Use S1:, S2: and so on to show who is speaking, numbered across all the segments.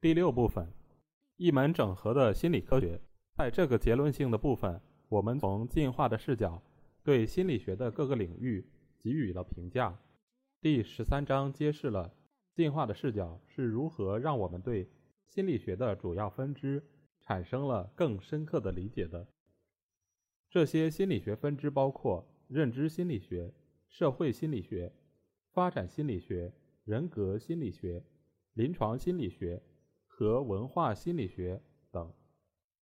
S1: 第六部分，一门整合的心理科学。在这个结论性的部分，我们从进化的视角对心理学的各个领域给予了评价。第十三章揭示了进化的视角是如何让我们对心理学的主要分支产生了更深刻的理解的。这些心理学分支包括。认知心理学、社会心理学、发展心理学、人格心理学、临床心理学和文化心理学等。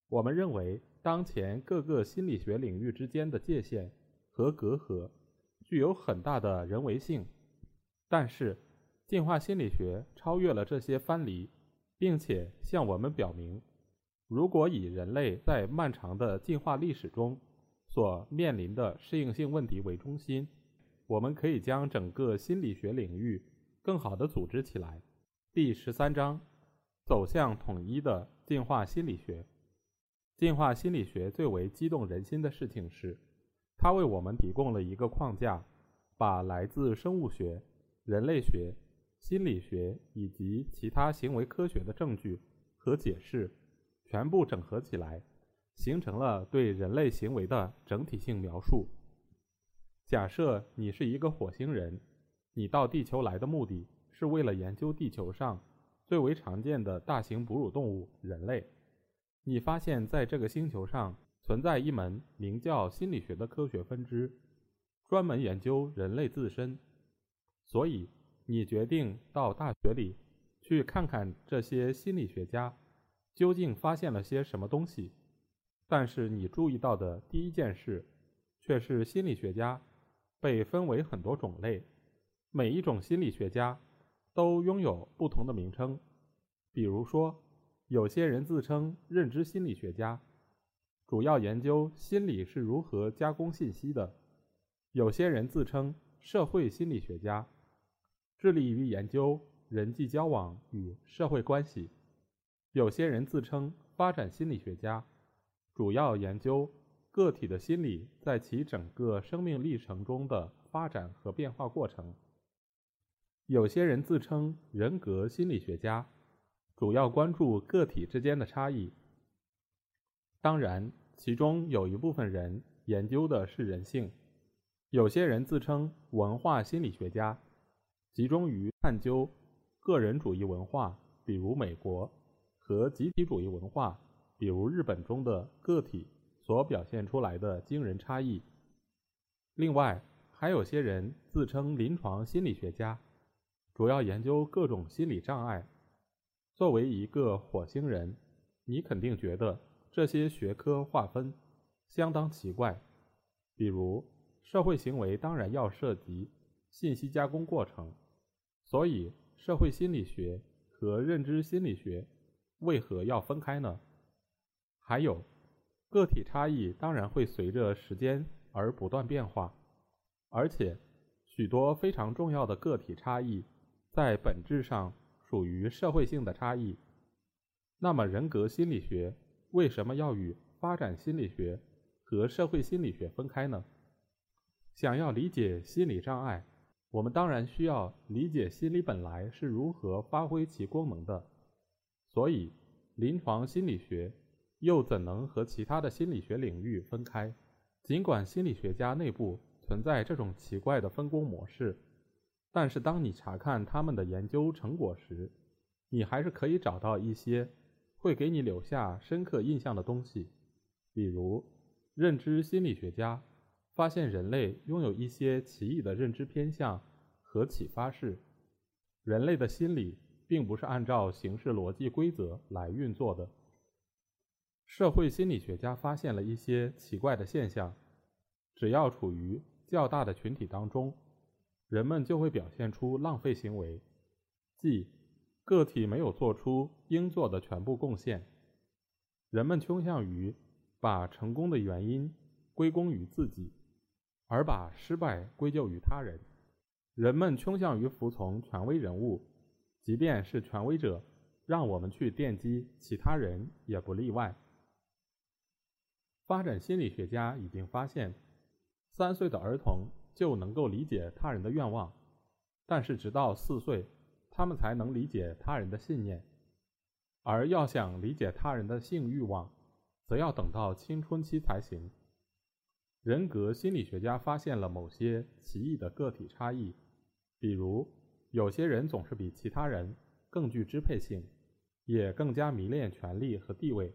S1: 我们认为，当前各个心理学领域之间的界限和隔阂具有很大的人为性。但是，进化心理学超越了这些藩篱，并且向我们表明，如果以人类在漫长的进化历史中，所面临的适应性问题为中心，我们可以将整个心理学领域更好地组织起来。第十三章：走向统一的进化心理学。进化心理学最为激动人心的事情是，它为我们提供了一个框架，把来自生物学、人类学、心理学以及其他行为科学的证据和解释全部整合起来。形成了对人类行为的整体性描述。假设你是一个火星人，你到地球来的目的是为了研究地球上最为常见的大型哺乳动物——人类。你发现，在这个星球上存在一门名叫心理学的科学分支，专门研究人类自身。所以，你决定到大学里去看看这些心理学家究竟发现了些什么东西。但是你注意到的第一件事，却是心理学家被分为很多种类，每一种心理学家都拥有不同的名称。比如说，有些人自称认知心理学家，主要研究心理是如何加工信息的；有些人自称社会心理学家，致力于研究人际交往与社会关系；有些人自称发展心理学家。主要研究个体的心理在其整个生命历程中的发展和变化过程。有些人自称人格心理学家，主要关注个体之间的差异。当然，其中有一部分人研究的是人性。有些人自称文化心理学家，集中于探究个人主义文化，比如美国，和集体主义文化。比如日本中的个体所表现出来的惊人差异。另外，还有些人自称临床心理学家，主要研究各种心理障碍。作为一个火星人，你肯定觉得这些学科划分相当奇怪。比如，社会行为当然要涉及信息加工过程，所以社会心理学和认知心理学为何要分开呢？还有，个体差异当然会随着时间而不断变化，而且许多非常重要的个体差异在本质上属于社会性的差异。那么，人格心理学为什么要与发展心理学和社会心理学分开呢？想要理解心理障碍，我们当然需要理解心理本来是如何发挥其功能的。所以，临床心理学。又怎能和其他的心理学领域分开？尽管心理学家内部存在这种奇怪的分工模式，但是当你查看他们的研究成果时，你还是可以找到一些会给你留下深刻印象的东西。比如，认知心理学家发现人类拥有一些奇异的认知偏向和启发式。人类的心理并不是按照形式逻辑规则来运作的。社会心理学家发现了一些奇怪的现象：只要处于较大的群体当中，人们就会表现出浪费行为，即个体没有做出应做的全部贡献。人们倾向于把成功的原因归功于自己，而把失败归咎于他人。人们倾向于服从权威人物，即便是权威者让我们去奠基，其他人也不例外。发展心理学家已经发现，三岁的儿童就能够理解他人的愿望，但是直到四岁，他们才能理解他人的信念。而要想理解他人的性欲望，则要等到青春期才行。人格心理学家发现了某些奇异的个体差异。比如，有些人总是比其他人更具支配性，也更加迷恋权力和地位。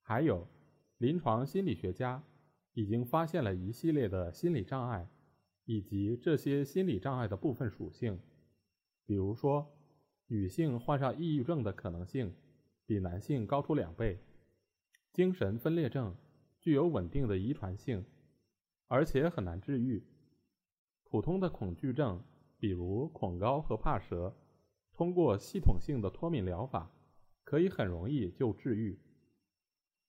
S1: 还有，临床心理学家已经发现了一系列的心理障碍，以及这些心理障碍的部分属性。比如说，女性患上抑郁症的可能性比男性高出两倍；精神分裂症具有稳定的遗传性，而且很难治愈；普通的恐惧症。比如恐高和怕蛇，通过系统性的脱敏疗法，可以很容易就治愈。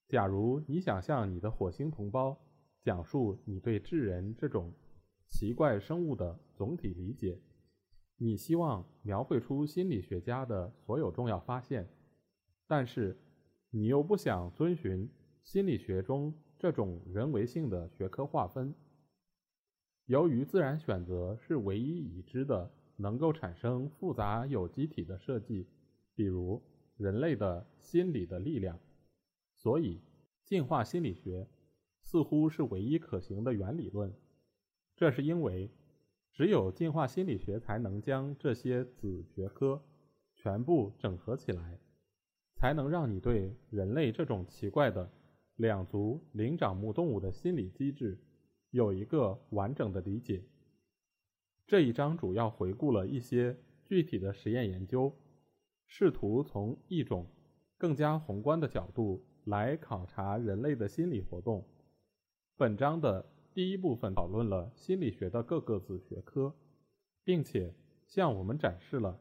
S1: 假如你想向你的火星同胞讲述你对智人这种奇怪生物的总体理解，你希望描绘出心理学家的所有重要发现，但是你又不想遵循心理学中这种人为性的学科划分。由于自然选择是唯一已知的能够产生复杂有机体的设计，比如人类的心理的力量，所以进化心理学似乎是唯一可行的原理论。这是因为只有进化心理学才能将这些子学科全部整合起来，才能让你对人类这种奇怪的两足灵长目动物的心理机制。有一个完整的理解。这一章主要回顾了一些具体的实验研究，试图从一种更加宏观的角度来考察人类的心理活动。本章的第一部分讨论了心理学的各个子学科，并且向我们展示了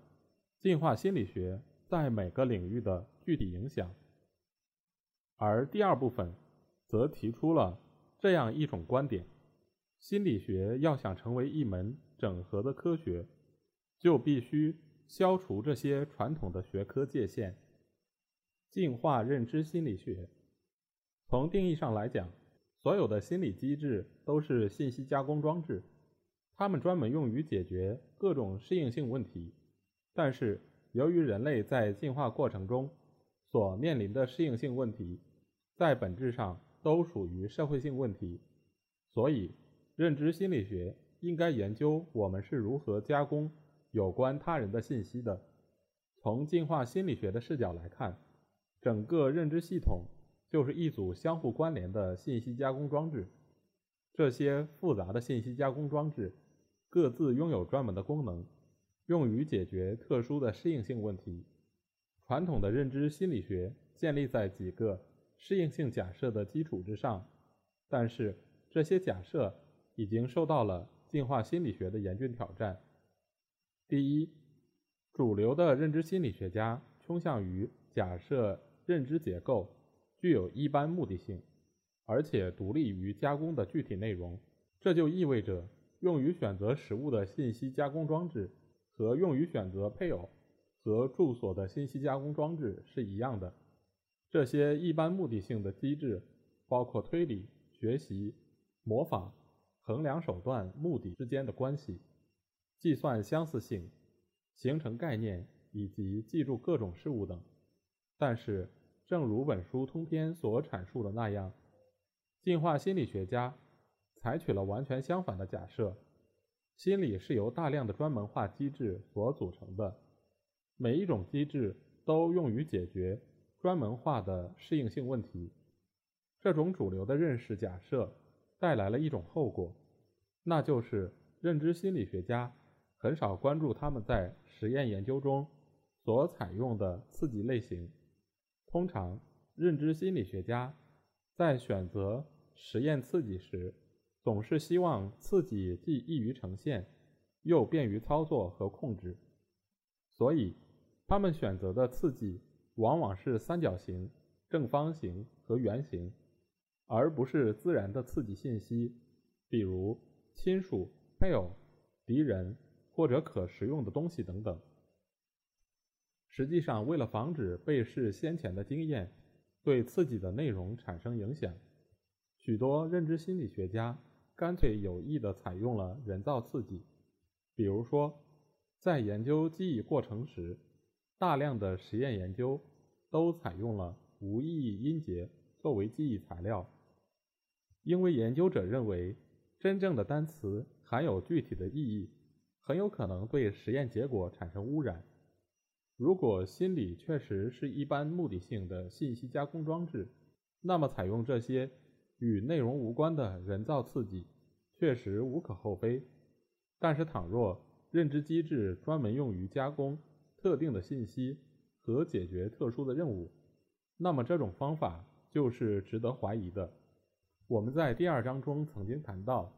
S1: 进化心理学在每个领域的具体影响。而第二部分则提出了这样一种观点。心理学要想成为一门整合的科学，就必须消除这些传统的学科界限。进化认知心理学，从定义上来讲，所有的心理机制都是信息加工装置，它们专门用于解决各种适应性问题。但是，由于人类在进化过程中所面临的适应性问题，在本质上都属于社会性问题，所以。认知心理学应该研究我们是如何加工有关他人的信息的。从进化心理学的视角来看，整个认知系统就是一组相互关联的信息加工装置。这些复杂的信息加工装置各自拥有专门的功能，用于解决特殊的适应性问题。传统的认知心理学建立在几个适应性假设的基础之上，但是这些假设。已经受到了进化心理学的严峻挑战。第一，主流的认知心理学家倾向于假设认知结构具有一般目的性，而且独立于加工的具体内容。这就意味着，用于选择食物的信息加工装置和用于选择配偶和住所的信息加工装置是一样的。这些一般目的性的机制包括推理、学习、模仿。衡量手段、目的之间的关系，计算相似性，形成概念以及记住各种事物等。但是，正如本书通篇所阐述的那样，进化心理学家采取了完全相反的假设：心理是由大量的专门化机制所组成的，每一种机制都用于解决专门化的适应性问题。这种主流的认识假设。带来了一种后果，那就是认知心理学家很少关注他们在实验研究中所采用的刺激类型。通常，认知心理学家在选择实验刺激时，总是希望刺激既易于呈现，又便于操作和控制。所以，他们选择的刺激往往是三角形、正方形和圆形，而不是自然的刺激信息，比如亲属、配偶、敌人或者可食用的东西等等。实际上，为了防止被试先前的经验对刺激的内容产生影响，许多认知心理学家干脆有意地采用了人造刺激，比如说，在研究记忆过程时，大量的实验研究都采用了无意义音节作为记忆材料，因为研究者认为真正的单词含有具体的意义，很有可能对实验结果产生污染。如果心理确实是一般目的性的信息加工装置，那么采用这些与内容无关的人造刺激确实无可厚非。但是，倘若认知机制专门用于加工特定的信息和解决特殊的任务，那么这种方法就是值得怀疑的。我们在第二章中曾经谈到，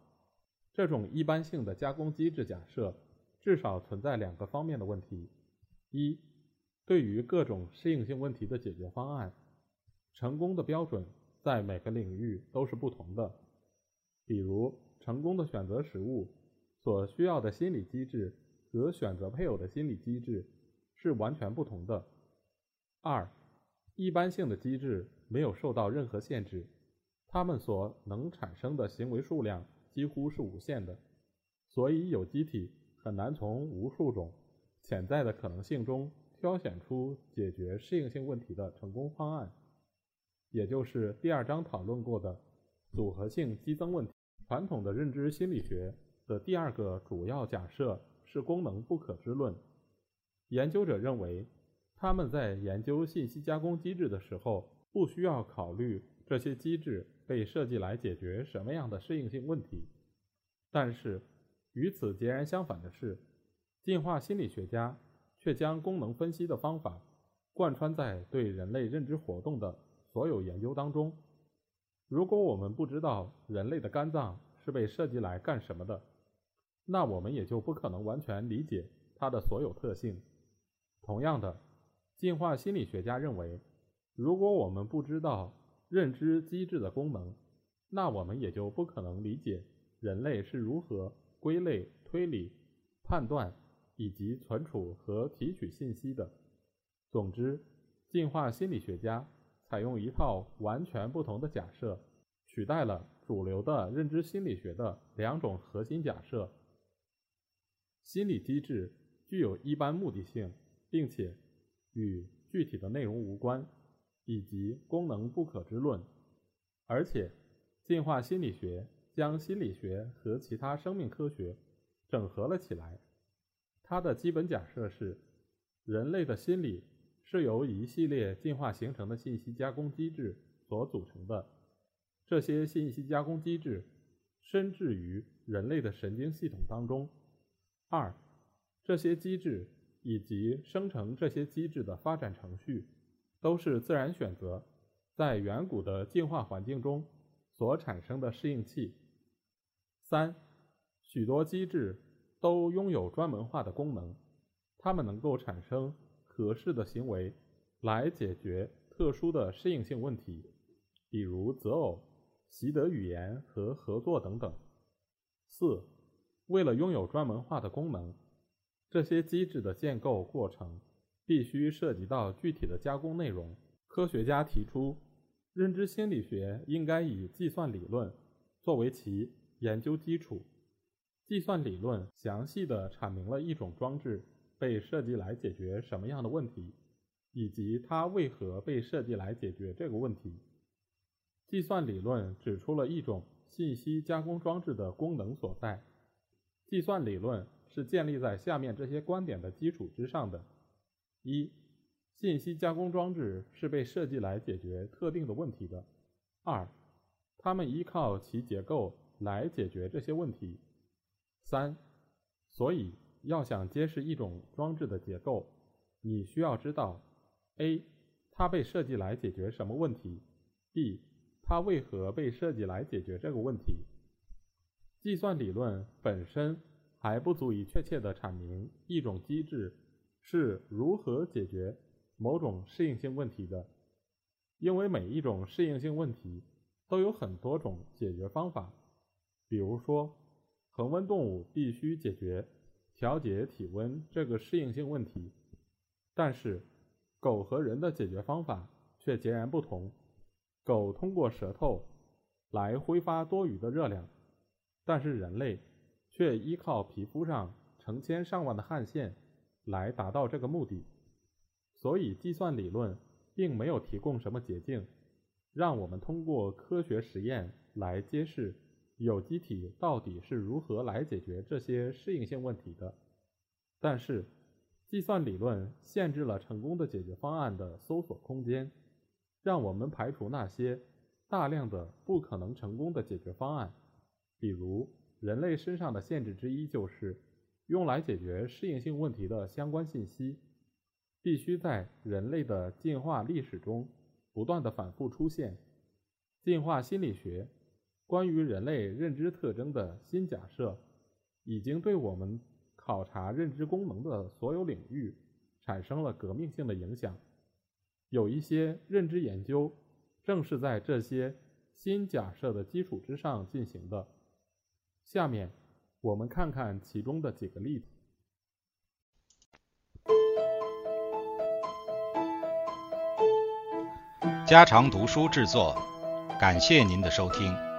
S1: 这种一般性的加工机制假设至少存在两个方面的问题：一，对于各种适应性问题的解决方案，成功的标准在每个领域都是不同的。比如，成功的选择食物所需要的心理机制和选择配偶的心理机制是完全不同的。二，一般性的机制没有受到任何限制，它们所能产生的行为数量几乎是无限的，所以有机体很难从无数种潜在的可能性中。挑选出解决适应性问题的成功方案，也就是第二章讨论过的组合性激增问题。传统的认知心理学的第二个主要假设是功能不可知论。研究者认为，他们在研究信息加工机制的时候，不需要考虑这些机制被设计来解决什么样的适应性问题。但是，与此截然相反的是，进化心理学家。却将功能分析的方法贯穿在对人类认知活动的所有研究当中。如果我们不知道人类的肝脏是被设计来干什么的，那我们也就不可能完全理解它的所有特性。同样的，进化心理学家认为，如果我们不知道认知机制的功能，那我们也就不可能理解人类是如何归类、推理、判断。以及存储和提取信息的。总之，进化心理学家采用一套完全不同的假设，取代了主流的认知心理学的两种核心假设：心理机制具有一般目的性，并且与具体的内容无关，以及功能不可知论。而且，进化心理学将心理学和其他生命科学整合了起来。它的基本假设是，人类的心理是由一系列进化形成的信息加工机制所组成的。这些信息加工机制深置于人类的神经系统当中。二，这些机制以及生成这些机制的发展程序，都是自然选择在远古的进化环境中所产生的适应器。三，许多机制。都拥有专门化的功能，它们能够产生合适的行为来解决特殊的适应性问题，比如择偶、习得语言和合作等等。四，为了拥有专门化的功能，这些机制的建构过程必须涉及到具体的加工内容。科学家提出，认知心理学应该以计算理论作为其研究基础。计算理论详细地阐明了一种装置被设计来解决什么样的问题，以及它为何被设计来解决这个问题。计算理论指出了一种信息加工装置的功能所在。计算理论是建立在下面这些观点的基础之上的：一、信息加工装置是被设计来解决特定的问题的；二、它们依靠其结构来解决这些问题。三，所以要想揭示一种装置的结构，你需要知道：a. 它被设计来解决什么问题；b. 它为何被设计来解决这个问题。计算理论本身还不足以确切地阐明一种机制是如何解决某种适应性问题的。因为每一种适应性问题都有很多种解决方法。比如说，恒温动物必须解决调节体温这个适应性问题，但是狗和人的解决方法却截然不同。狗通过舌头来挥发多余的热量，但是人类却依靠皮肤上成千上万的汗腺来达到这个目的。所以，计算理论并没有提供什么捷径，让我们通过科学实验来揭示有机体到底是如何来解决这些适应性问题的。但是，计算理论限制了成功的解决方案的搜索空间。让我们排除那些大量的不可能成功的解决方案，比如人类身上的限制之一就是用来解决适应性问题的相关信息必须在人类的进化历史中不断的反复出现。进化心理学关于人类认知特征的新假设，已经对我们考察认知功能的所有领域产生了革命性的影响。有一些认知研究正是在这些新假设的基础之上进行的。下面我们看看其中的几个例子。
S2: 家常读书制作，感谢您的收听。